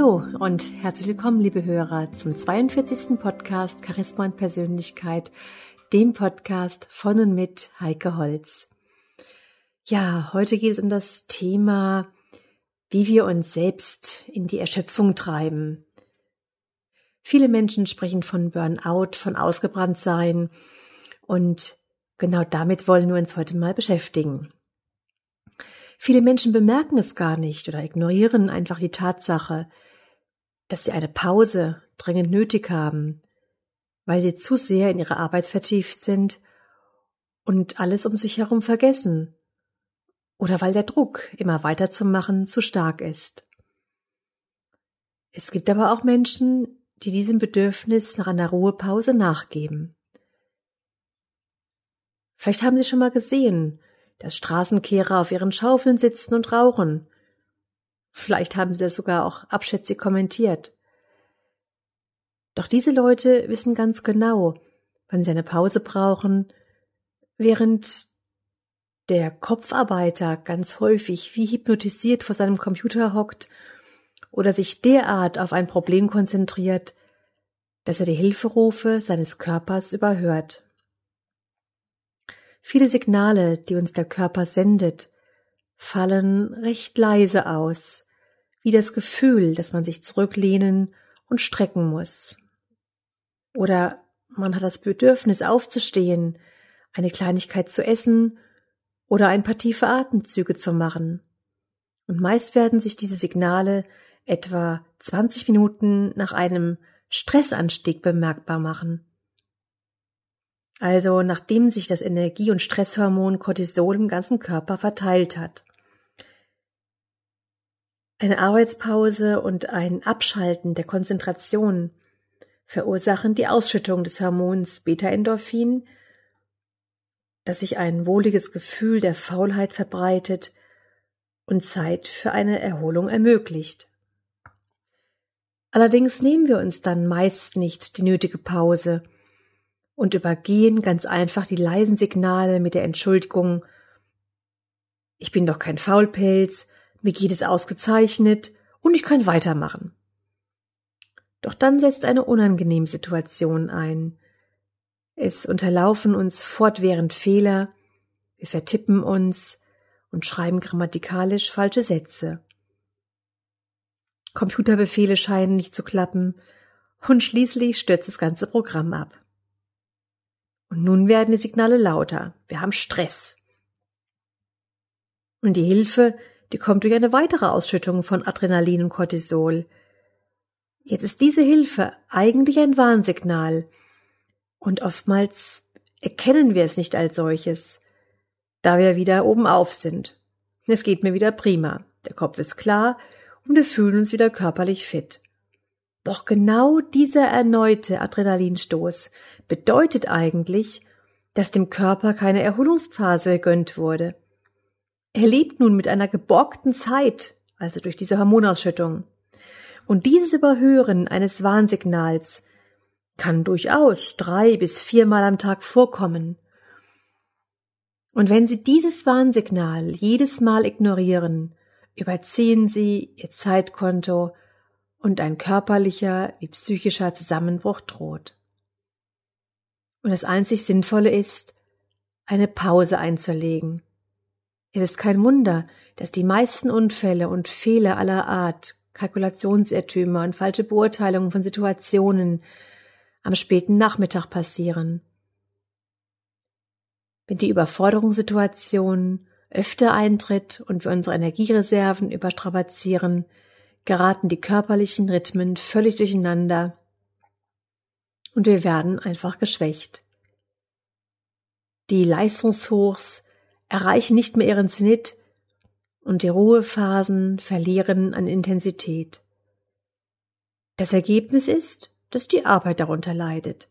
Hallo und herzlich willkommen, liebe Hörer, zum 42. Podcast Charisma und Persönlichkeit, dem Podcast von und mit Heike Holz. Ja, heute geht es um das Thema, wie wir uns selbst in die Erschöpfung treiben. Viele Menschen sprechen von Burnout, von ausgebrannt sein und genau damit wollen wir uns heute mal beschäftigen. Viele Menschen bemerken es gar nicht oder ignorieren einfach die Tatsache, dass sie eine Pause dringend nötig haben, weil sie zu sehr in ihre Arbeit vertieft sind und alles um sich herum vergessen oder weil der Druck, immer weiterzumachen, zu stark ist. Es gibt aber auch Menschen, die diesem Bedürfnis nach einer Ruhepause nachgeben. Vielleicht haben Sie schon mal gesehen, dass Straßenkehrer auf ihren Schaufeln sitzen und rauchen. Vielleicht haben sie es sogar auch abschätzig kommentiert. Doch diese Leute wissen ganz genau, wann sie eine Pause brauchen, während der Kopfarbeiter ganz häufig wie hypnotisiert vor seinem Computer hockt oder sich derart auf ein Problem konzentriert, dass er die Hilferufe seines Körpers überhört. Viele Signale, die uns der Körper sendet, fallen recht leise aus, wie das Gefühl, dass man sich zurücklehnen und strecken muss. Oder man hat das Bedürfnis aufzustehen, eine Kleinigkeit zu essen oder ein paar tiefe Atemzüge zu machen. Und meist werden sich diese Signale etwa 20 Minuten nach einem Stressanstieg bemerkbar machen. Also nachdem sich das Energie- und Stresshormon Cortisol im ganzen Körper verteilt hat. Eine Arbeitspause und ein Abschalten der Konzentration verursachen die Ausschüttung des Hormons Beta-Endorphin, dass sich ein wohliges Gefühl der Faulheit verbreitet und Zeit für eine Erholung ermöglicht. Allerdings nehmen wir uns dann meist nicht die nötige Pause, und übergehen ganz einfach die leisen Signale mit der Entschuldigung Ich bin doch kein Faulpelz, mir geht es ausgezeichnet und ich kann weitermachen. Doch dann setzt eine unangenehme Situation ein. Es unterlaufen uns fortwährend Fehler, wir vertippen uns und schreiben grammatikalisch falsche Sätze. Computerbefehle scheinen nicht zu klappen und schließlich stürzt das ganze Programm ab. Und nun werden die Signale lauter. Wir haben Stress. Und die Hilfe, die kommt durch eine weitere Ausschüttung von Adrenalin und Cortisol. Jetzt ist diese Hilfe eigentlich ein Warnsignal. Und oftmals erkennen wir es nicht als solches, da wir wieder oben auf sind. Es geht mir wieder prima. Der Kopf ist klar und wir fühlen uns wieder körperlich fit. Doch genau dieser erneute Adrenalinstoß bedeutet eigentlich, dass dem Körper keine Erholungsphase gegönnt wurde. Er lebt nun mit einer geborgten Zeit, also durch diese Hormonausschüttung. Und dieses Überhören eines Warnsignals kann durchaus drei bis viermal am Tag vorkommen. Und wenn Sie dieses Warnsignal jedes Mal ignorieren, überziehen Sie Ihr Zeitkonto und ein körperlicher wie psychischer Zusammenbruch droht. Und das einzig Sinnvolle ist, eine Pause einzulegen. Es ist kein Wunder, dass die meisten Unfälle und Fehler aller Art, Kalkulationsirrtümer und falsche Beurteilungen von Situationen am späten Nachmittag passieren. Wenn die Überforderungssituation öfter eintritt und wir unsere Energiereserven überstrapazieren, geraten die körperlichen Rhythmen völlig durcheinander und wir werden einfach geschwächt. Die Leistungshochs erreichen nicht mehr ihren Zenit und die Ruhephasen verlieren an Intensität. Das Ergebnis ist, dass die Arbeit darunter leidet,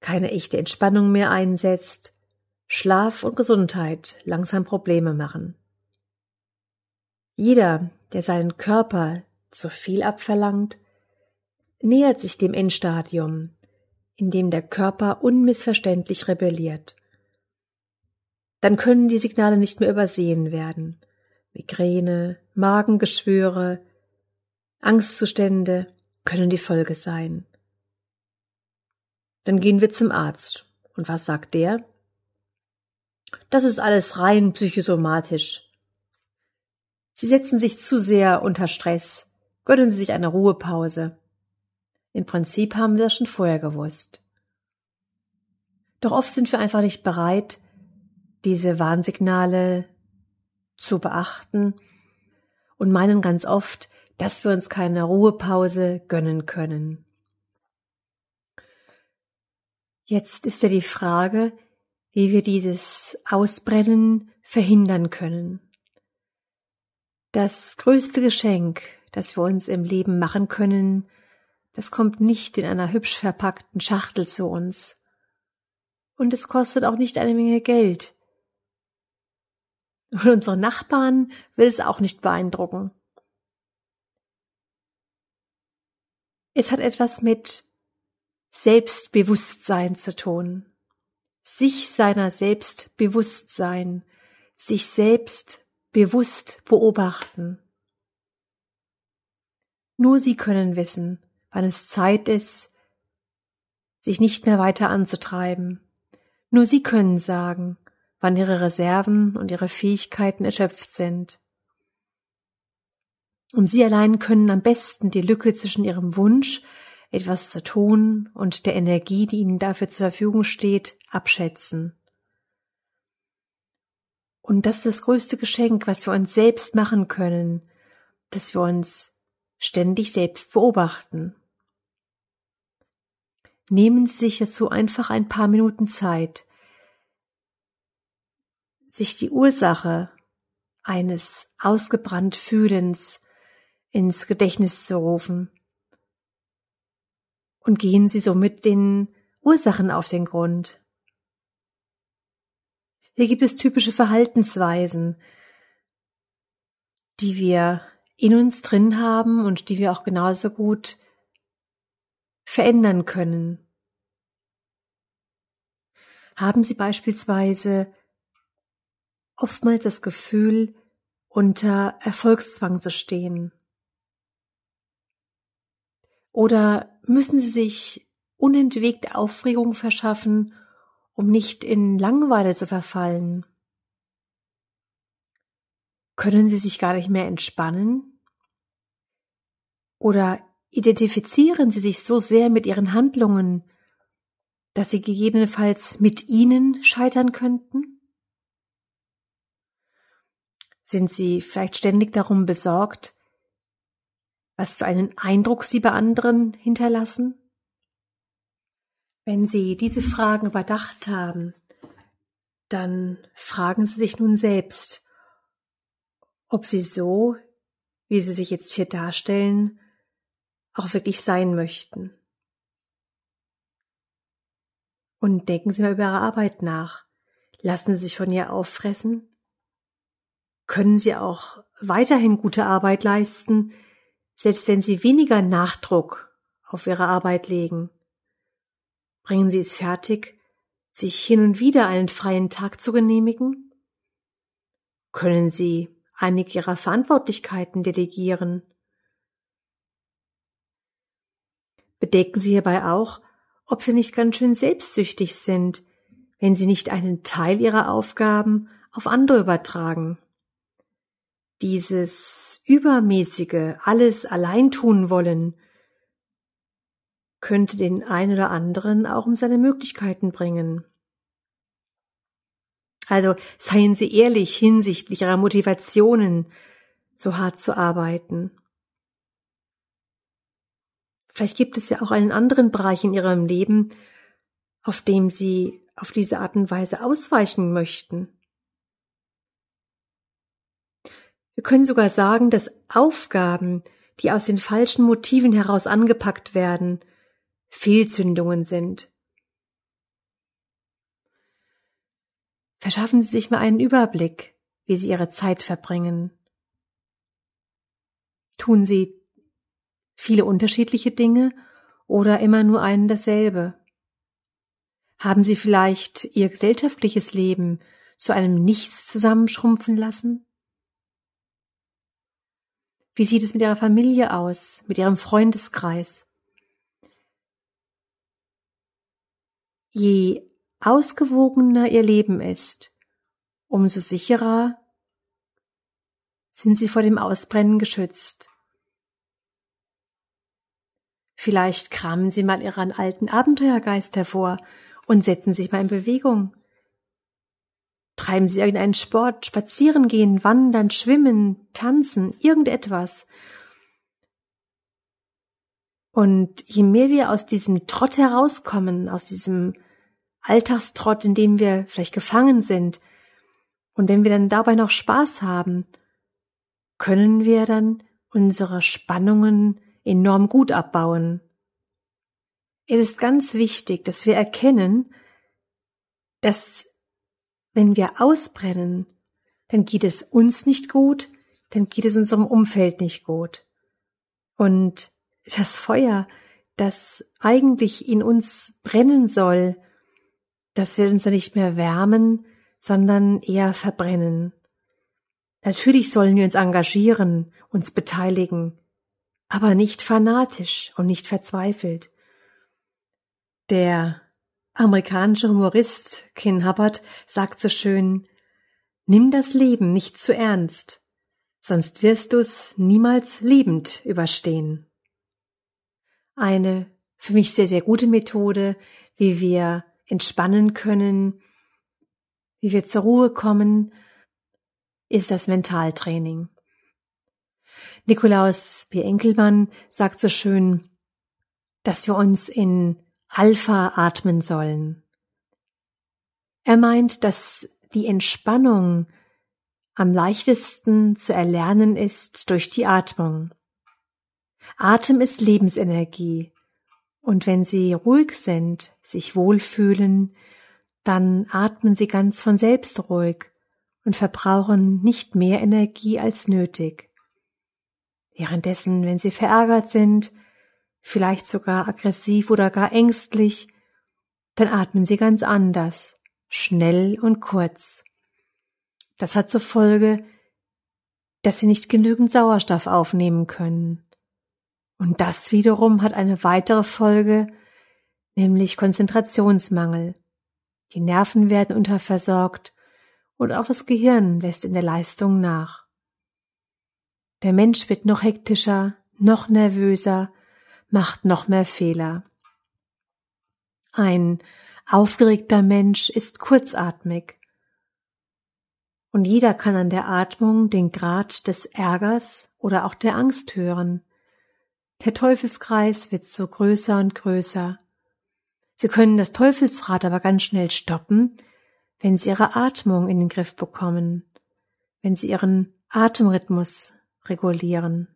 keine echte Entspannung mehr einsetzt, Schlaf und Gesundheit langsam Probleme machen. Jeder, der seinen Körper zu viel abverlangt, nähert sich dem Endstadium, in dem der Körper unmissverständlich rebelliert. Dann können die Signale nicht mehr übersehen werden. Migräne, Magengeschwüre, Angstzustände können die Folge sein. Dann gehen wir zum Arzt. Und was sagt der? Das ist alles rein psychosomatisch. Sie setzen sich zu sehr unter Stress. Gönnen Sie sich eine Ruhepause. Im Prinzip haben wir das schon vorher gewusst. Doch oft sind wir einfach nicht bereit, diese Warnsignale zu beachten und meinen ganz oft, dass wir uns keine Ruhepause gönnen können. Jetzt ist ja die Frage, wie wir dieses Ausbrennen verhindern können. Das größte Geschenk, das wir uns im Leben machen können, das kommt nicht in einer hübsch verpackten Schachtel zu uns. Und es kostet auch nicht eine Menge Geld. Und unsere Nachbarn will es auch nicht beeindrucken. Es hat etwas mit Selbstbewusstsein zu tun. Sich seiner selbst bewusst sein, sich selbst bewusst beobachten. Nur sie können wissen, wann es Zeit ist, sich nicht mehr weiter anzutreiben. Nur sie können sagen, wann ihre Reserven und ihre Fähigkeiten erschöpft sind. Und sie allein können am besten die Lücke zwischen ihrem Wunsch, etwas zu tun und der Energie, die ihnen dafür zur Verfügung steht, abschätzen. Und das ist das größte Geschenk, was wir uns selbst machen können, dass wir uns ständig selbst beobachten. Nehmen Sie sich dazu einfach ein paar Minuten Zeit, sich die Ursache eines ausgebrannt Fühlens ins Gedächtnis zu rufen. Und gehen Sie somit den Ursachen auf den Grund. Hier gibt es typische Verhaltensweisen, die wir in uns drin haben und die wir auch genauso gut verändern können. Haben Sie beispielsweise oftmals das Gefühl, unter Erfolgszwang zu stehen? Oder müssen Sie sich unentwegte Aufregung verschaffen, um nicht in Langeweile zu verfallen? Können Sie sich gar nicht mehr entspannen? Oder identifizieren Sie sich so sehr mit Ihren Handlungen, dass Sie gegebenenfalls mit ihnen scheitern könnten? Sind Sie vielleicht ständig darum besorgt, was für einen Eindruck Sie bei anderen hinterlassen? Wenn Sie diese Fragen überdacht haben, dann fragen Sie sich nun selbst, ob Sie so, wie Sie sich jetzt hier darstellen, auch wirklich sein möchten. Und denken Sie mal über Ihre Arbeit nach. Lassen Sie sich von ihr auffressen? Können Sie auch weiterhin gute Arbeit leisten, selbst wenn Sie weniger Nachdruck auf Ihre Arbeit legen? Bringen Sie es fertig, sich hin und wieder einen freien Tag zu genehmigen? Können Sie einige Ihrer Verantwortlichkeiten delegieren? Bedenken Sie hierbei auch, ob Sie nicht ganz schön selbstsüchtig sind, wenn Sie nicht einen Teil Ihrer Aufgaben auf andere übertragen. Dieses übermäßige alles allein tun wollen könnte den einen oder anderen auch um seine Möglichkeiten bringen. Also seien Sie ehrlich hinsichtlich Ihrer Motivationen, so hart zu arbeiten. Vielleicht gibt es ja auch einen anderen Bereich in ihrem Leben, auf dem sie auf diese Art und Weise ausweichen möchten. Wir können sogar sagen, dass Aufgaben, die aus den falschen Motiven heraus angepackt werden, Fehlzündungen sind. Verschaffen Sie sich mal einen Überblick, wie Sie Ihre Zeit verbringen. Tun Sie viele unterschiedliche Dinge oder immer nur einen dasselbe? Haben Sie vielleicht Ihr gesellschaftliches Leben zu einem Nichts zusammenschrumpfen lassen? Wie sieht es mit Ihrer Familie aus, mit Ihrem Freundeskreis? Je ausgewogener Ihr Leben ist, umso sicherer sind Sie vor dem Ausbrennen geschützt. Vielleicht kramen Sie mal Ihren alten Abenteuergeist hervor und setzen sich mal in Bewegung. Treiben Sie irgendeinen Sport, spazieren gehen, wandern, schwimmen, tanzen, irgendetwas. Und je mehr wir aus diesem Trott herauskommen, aus diesem Alltagstrott, in dem wir vielleicht gefangen sind, und wenn wir dann dabei noch Spaß haben, können wir dann unsere Spannungen enorm gut abbauen. Es ist ganz wichtig, dass wir erkennen, dass wenn wir ausbrennen, dann geht es uns nicht gut, dann geht es unserem Umfeld nicht gut. Und das Feuer, das eigentlich in uns brennen soll, das will uns dann nicht mehr wärmen, sondern eher verbrennen. Natürlich sollen wir uns engagieren, uns beteiligen, aber nicht fanatisch und nicht verzweifelt. Der amerikanische Humorist Ken Hubbard sagt so schön, nimm das Leben nicht zu ernst, sonst wirst du's niemals lebend überstehen. Eine für mich sehr, sehr gute Methode, wie wir entspannen können, wie wir zur Ruhe kommen, ist das Mentaltraining. Nikolaus B. Enkelmann sagt so schön, dass wir uns in Alpha atmen sollen. Er meint, dass die Entspannung am leichtesten zu erlernen ist durch die Atmung. Atem ist Lebensenergie, und wenn Sie ruhig sind, sich wohlfühlen, dann atmen Sie ganz von selbst ruhig und verbrauchen nicht mehr Energie als nötig. Währenddessen, wenn Sie verärgert sind, vielleicht sogar aggressiv oder gar ängstlich, dann atmen sie ganz anders, schnell und kurz. Das hat zur Folge, dass sie nicht genügend Sauerstoff aufnehmen können. Und das wiederum hat eine weitere Folge, nämlich Konzentrationsmangel. Die Nerven werden unterversorgt und auch das Gehirn lässt in der Leistung nach. Der Mensch wird noch hektischer, noch nervöser, macht noch mehr Fehler. Ein aufgeregter Mensch ist kurzatmig. Und jeder kann an der Atmung den Grad des Ärgers oder auch der Angst hören. Der Teufelskreis wird so größer und größer. Sie können das Teufelsrad aber ganz schnell stoppen, wenn Sie Ihre Atmung in den Griff bekommen, wenn Sie Ihren Atemrhythmus regulieren.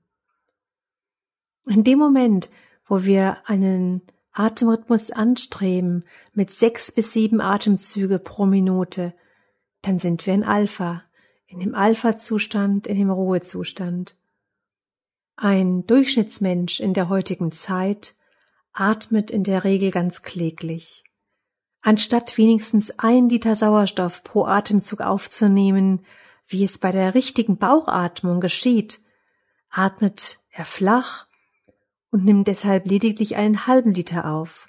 In dem Moment, wo wir einen Atemrhythmus anstreben mit sechs bis sieben Atemzüge pro Minute, dann sind wir in Alpha, in dem Alpha-Zustand, in dem Ruhezustand. Ein Durchschnittsmensch in der heutigen Zeit atmet in der Regel ganz kläglich. Anstatt wenigstens ein Liter Sauerstoff pro Atemzug aufzunehmen, wie es bei der richtigen Bauchatmung geschieht, atmet er flach und nimmt deshalb lediglich einen halben Liter auf.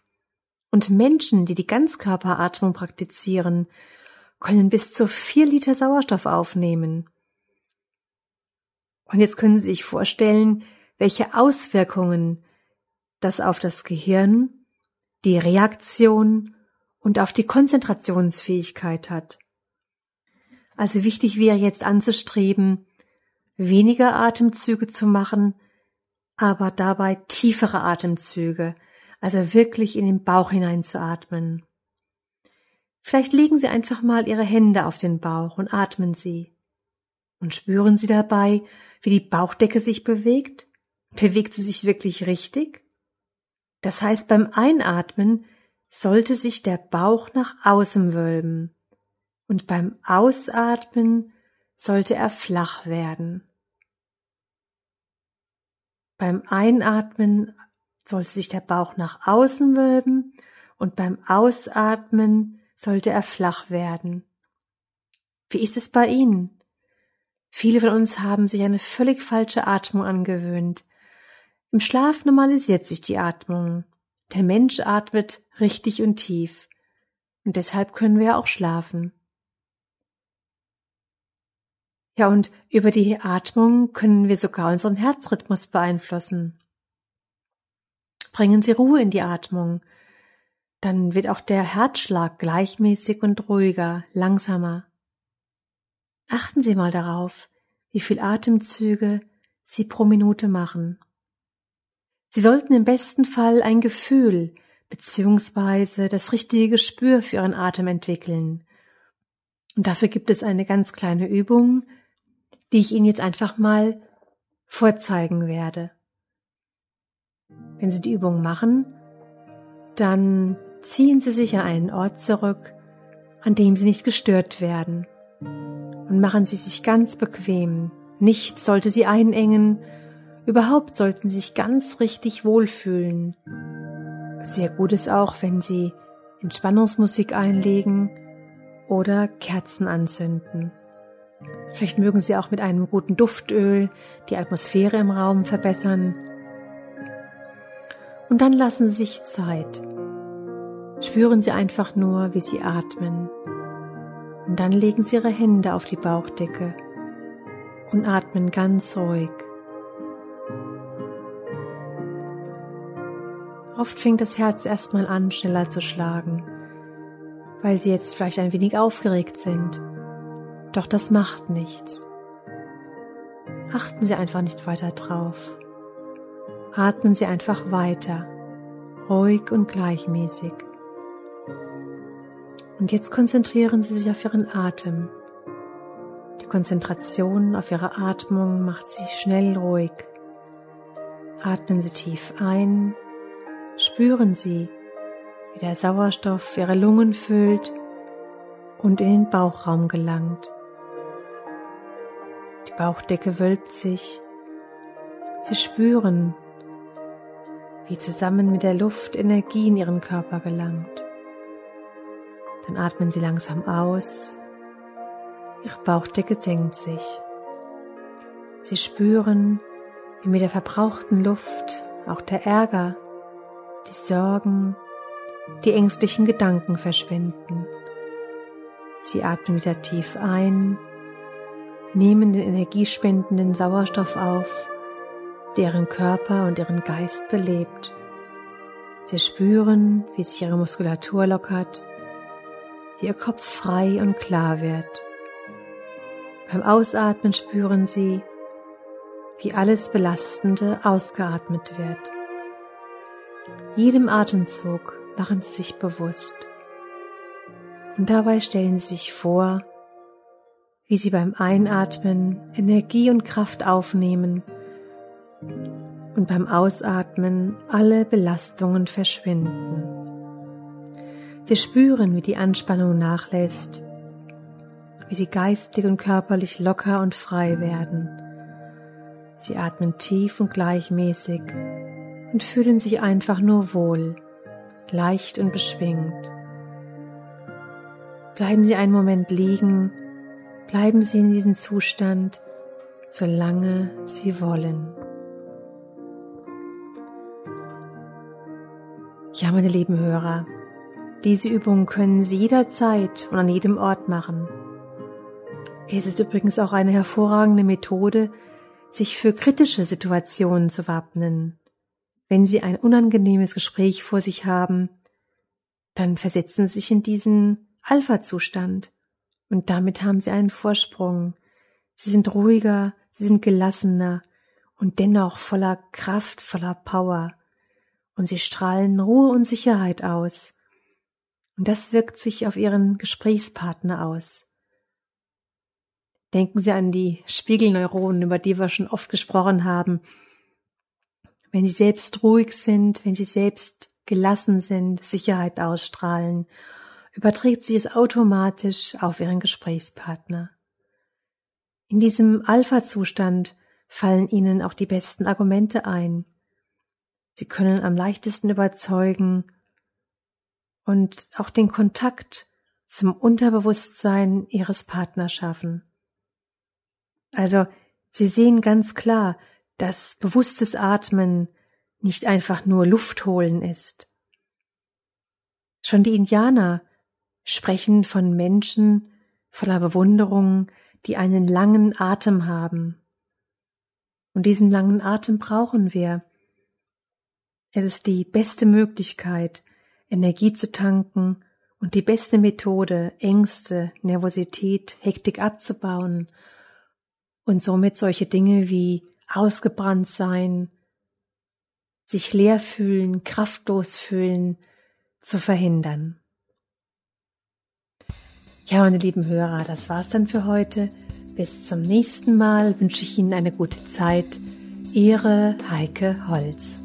Und Menschen, die die Ganzkörperatmung praktizieren, können bis zu vier Liter Sauerstoff aufnehmen. Und jetzt können Sie sich vorstellen, welche Auswirkungen das auf das Gehirn, die Reaktion und auf die Konzentrationsfähigkeit hat. Also wichtig wäre jetzt anzustreben, weniger Atemzüge zu machen, aber dabei tiefere Atemzüge, also wirklich in den Bauch hinein zu atmen. Vielleicht legen Sie einfach mal Ihre Hände auf den Bauch und atmen Sie. Und spüren Sie dabei, wie die Bauchdecke sich bewegt? Bewegt sie sich wirklich richtig? Das heißt, beim Einatmen sollte sich der Bauch nach außen wölben und beim Ausatmen sollte er flach werden. Beim Einatmen sollte sich der Bauch nach außen wölben und beim Ausatmen sollte er flach werden. Wie ist es bei Ihnen? Viele von uns haben sich eine völlig falsche Atmung angewöhnt. Im Schlaf normalisiert sich die Atmung. Der Mensch atmet richtig und tief. Und deshalb können wir auch schlafen. Ja, und über die Atmung können wir sogar unseren Herzrhythmus beeinflussen. Bringen Sie Ruhe in die Atmung. Dann wird auch der Herzschlag gleichmäßig und ruhiger, langsamer. Achten Sie mal darauf, wie viel Atemzüge Sie pro Minute machen. Sie sollten im besten Fall ein Gefühl bzw. das richtige Gespür für Ihren Atem entwickeln. Und dafür gibt es eine ganz kleine Übung, die ich Ihnen jetzt einfach mal vorzeigen werde. Wenn Sie die Übung machen, dann ziehen Sie sich an einen Ort zurück, an dem Sie nicht gestört werden und machen Sie sich ganz bequem. Nichts sollte Sie einengen, überhaupt sollten Sie sich ganz richtig wohlfühlen. Sehr gut ist auch, wenn Sie Entspannungsmusik einlegen oder Kerzen anzünden. Vielleicht mögen Sie auch mit einem guten Duftöl die Atmosphäre im Raum verbessern. Und dann lassen Sie sich Zeit. Spüren Sie einfach nur, wie Sie atmen. Und dann legen Sie Ihre Hände auf die Bauchdecke und atmen ganz ruhig. Oft fängt das Herz erstmal an, schneller zu schlagen, weil Sie jetzt vielleicht ein wenig aufgeregt sind. Doch das macht nichts. Achten Sie einfach nicht weiter drauf. Atmen Sie einfach weiter, ruhig und gleichmäßig. Und jetzt konzentrieren Sie sich auf Ihren Atem. Die Konzentration auf Ihre Atmung macht Sie schnell ruhig. Atmen Sie tief ein, spüren Sie, wie der Sauerstoff Ihre Lungen füllt und in den Bauchraum gelangt. Die Bauchdecke wölbt sich. Sie spüren, wie zusammen mit der Luft Energie in Ihren Körper gelangt. Dann atmen Sie langsam aus. Ihre Bauchdecke senkt sich. Sie spüren, wie mit der verbrauchten Luft auch der Ärger, die Sorgen, die ängstlichen Gedanken verschwinden. Sie atmen wieder tief ein, nehmen den energiespendenden Sauerstoff auf, der ihren Körper und ihren Geist belebt. Sie spüren, wie sich ihre Muskulatur lockert, wie ihr Kopf frei und klar wird. Beim Ausatmen spüren Sie, wie alles Belastende ausgeatmet wird. Jedem Atemzug machen Sie sich bewusst. Und dabei stellen Sie sich vor, wie Sie beim Einatmen Energie und Kraft aufnehmen und beim Ausatmen alle Belastungen verschwinden. Sie spüren, wie die Anspannung nachlässt, wie sie geistig und körperlich locker und frei werden. Sie atmen tief und gleichmäßig und fühlen sich einfach nur wohl, leicht und beschwingt. Bleiben Sie einen Moment liegen, bleiben Sie in diesem Zustand, solange Sie wollen. Ja, meine lieben Hörer, diese Übung können Sie jederzeit und an jedem Ort machen. Es ist übrigens auch eine hervorragende Methode, sich für kritische Situationen zu wappnen. Wenn Sie ein unangenehmes Gespräch vor sich haben, dann versetzen Sie sich in diesen Alpha-Zustand und damit haben Sie einen Vorsprung. Sie sind ruhiger, Sie sind gelassener und dennoch voller Kraft, voller Power und Sie strahlen Ruhe und Sicherheit aus und das wirkt sich auf Ihren Gesprächspartner aus. Denken Sie an die Spiegelneuronen, über die wir schon oft gesprochen haben. Wenn Sie selbst ruhig sind, wenn Sie selbst gelassen sind, Sicherheit ausstrahlen, überträgt sie es automatisch auf Ihren Gesprächspartner. In diesem Alpha-Zustand fallen Ihnen auch die besten Argumente ein. Sie können am leichtesten überzeugen und auch den Kontakt zum Unterbewusstsein ihres Partners schaffen. Also, Sie sehen ganz klar, dass bewusstes Atmen nicht einfach nur Luft holen ist. Schon die Indianer sprechen von Menschen voller Bewunderung, die einen langen Atem haben. Und diesen langen Atem brauchen wir. Es ist die beste Möglichkeit, Energie zu tanken und die beste Methode, Ängste, Nervosität, Hektik abzubauen und somit solche Dinge wie ausgebrannt sein, sich leer fühlen, kraftlos fühlen, zu verhindern. Ja, meine lieben Hörer, das war's dann für heute. Bis zum nächsten Mal wünsche ich Ihnen eine gute Zeit. Ihre Heike Holz.